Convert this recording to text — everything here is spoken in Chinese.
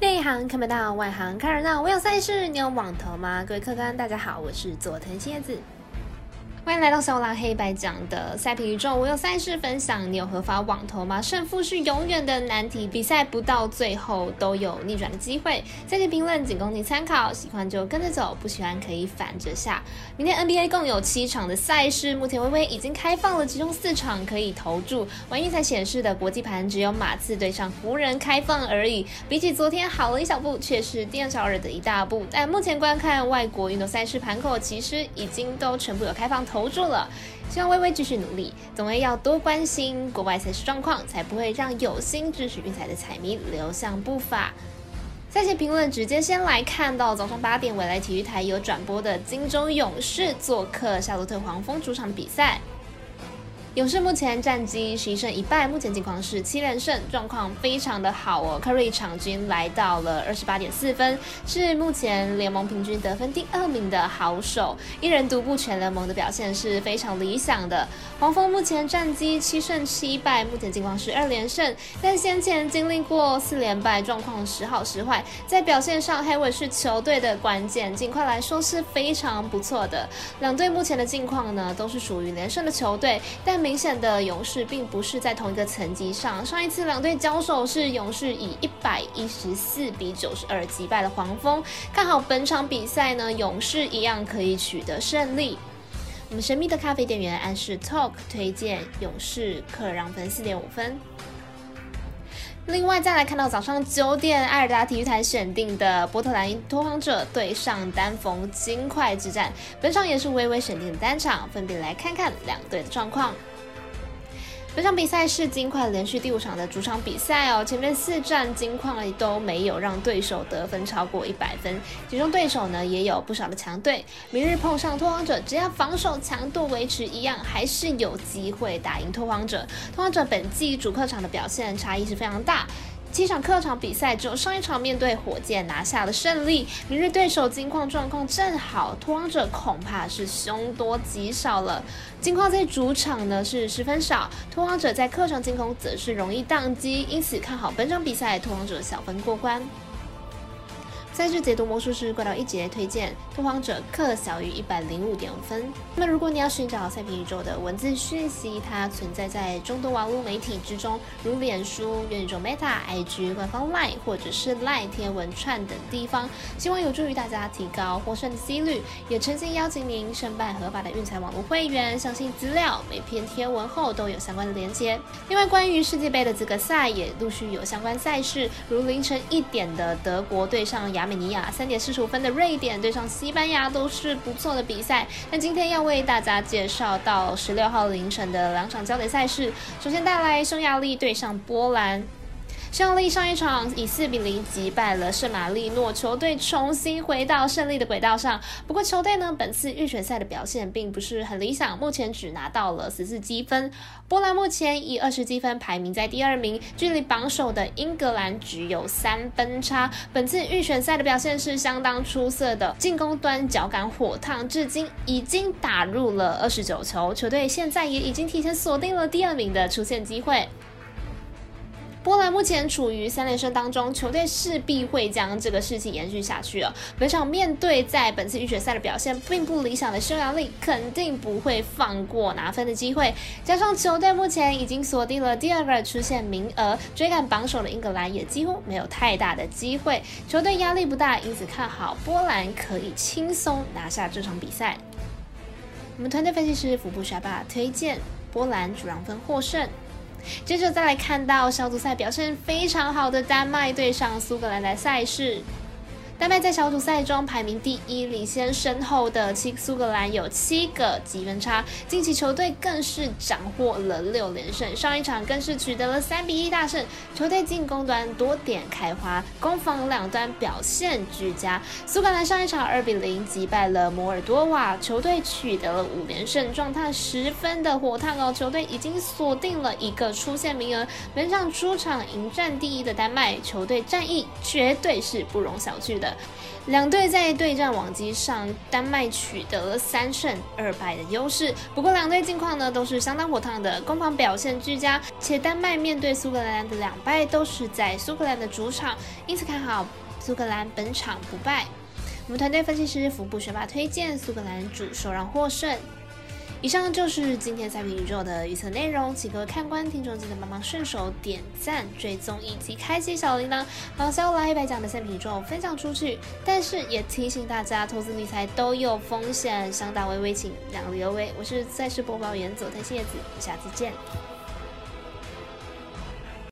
内行看不到，外行看热闹。我有赛事，你有网投吗？各位客官，大家好，我是佐藤蝎子。欢迎来到小狼黑白讲的赛评宇宙，我有赛事分享，你有合法网投吗？胜负是永远的难题，比赛不到最后都有逆转的机会。赛前评论仅供你参考，喜欢就跟着走，不喜欢可以反着下。明天 NBA 共有七场的赛事，目前微微已经开放了，其中四场可以投注。玩运才显示的国际盘只有马刺对上湖人开放而已，比起昨天好了一小步，却是第二小日的一大步。但目前观看外国运动赛事盘口，其实已经都全部有开放投。注了，希望微微继续努力，总归要多关心国外赛事状况，才不会让有心支持运彩的彩迷流向不法。赛前评论直接先来看到早上八点，未来体育台有转播的金州勇士做客夏洛特黄蜂主场比赛。勇士目前战绩十一胜一败，目前情况是七连胜，状况非常的好哦。Curry 场均来到了二十八点四分，是目前联盟平均得分第二名的好手，一人独步全联盟的表现是非常理想的。黄蜂目前战绩七胜七败，目前情况是二连胜，但先前经历过四连败，状况时好时坏，在表现上黑尾是球队的关键，尽快来说是非常不错的。两队目前的境况呢，都是属于连胜的球队，但明显的勇士并不是在同一个层级上。上一次两队交手是勇士以一百一十四比九十二击败了黄蜂。看好本场比赛呢，勇士一样可以取得胜利。我们神秘的咖啡店员暗示 Talk 推荐勇士客让分四点五分。另外再来看到早上九点，艾尔达体育台选定的波特兰拓荒者对上丹佛金块之战，本场也是微微选定的单场，分别来看看两队的状况。本场比赛是金块连续第五场的主场比赛哦，前面四战金矿都没有让对手得分超过一百分，其中对手呢也有不少的强队。明日碰上拓荒者，只要防守强度维持一样，还是有机会打赢拓荒者。拓荒者本季主客场的表现差异是非常大。七场客场比赛，只有上一场面对火箭拿下了胜利。明日对手金矿状况正好，拓荒者恐怕是凶多吉少了。金矿在主场呢是十分少，拓荒者在客场进攻则是容易宕机，因此看好本场比赛拓荒者小分过关。赛事解读魔术师怪盗一节推荐拓荒者克小于一百零五点五分。那么如果你要寻找赛评宇宙的文字讯息，它存在在众多网络媒体之中，如脸书、元宇宙 Meta、IG 官方 Line 或者是 Line 天文串等地方，希望有助于大家提高获胜的几率。也诚心邀请您申办合法的运彩网络会员，详细资料每篇天文后都有相关的连接。另外，关于世界杯的资格赛也陆续有相关赛事，如凌晨一点的德国对上牙。美尼亚三点四十五分的瑞典对上西班牙都是不错的比赛。那今天要为大家介绍到十六号凌晨的两场焦点赛事，首先带来匈牙利对上波兰。胜利上一场以四比零击败了圣马力诺，球队重新回到胜利的轨道上。不过球队呢，本次预选赛的表现并不是很理想，目前只拿到了十四积分。波兰目前以二十积分排名在第二名，距离榜首的英格兰只有三分差。本次预选赛的表现是相当出色的，进攻端脚感火烫，至今已经打入了二十九球，球队现在也已经提前锁定了第二名的出线机会。波兰目前处于三连胜当中，球队势必会将这个士气延续下去了。本场面对在本次预选赛的表现并不理想的匈牙利，肯定不会放过拿分的机会。加上球队目前已经锁定了第二个出线名额，追赶榜首的英格兰也几乎没有太大的机会。球队压力不大，因此看好波兰可以轻松拿下这场比赛。我们团队分析师福布沙巴推荐波兰主让分获胜。接着再来看到小组赛表现非常好的丹麦对上苏格兰的赛事。丹麦在小组赛中排名第一，领先身后的七苏格兰有七个积分差。近期球队更是斩获了六连胜，上一场更是取得了三比一大胜。球队进攻端多点开花，攻防两端表现俱佳。苏格兰上一场二比零击败了摩尔多瓦，球队取得了五连胜，状态十分的火烫哦。球队已经锁定了一个出线名额。本场出场迎战第一的丹麦球队战役绝对是不容小觑的。两队在对战往机上，丹麦取得了三胜二败的优势。不过两队近况呢都是相当火烫的，攻防表现俱佳，且丹麦面对苏格兰的两败都是在苏格兰的主场，因此看好苏格兰本场不败。我们团队分析师福布学霸推荐苏格兰主受让获胜。以上就是今天赛评宇宙的预测内容，请各位看官、听众记得帮忙顺手点赞、追踪以及开启小铃铛，把小拉黑白讲的赛评宇宙分享出去。但是也提醒大家，投资理财都有风险，想打微微请量力而为。我是赛事播报员佐藤叶子，下次见。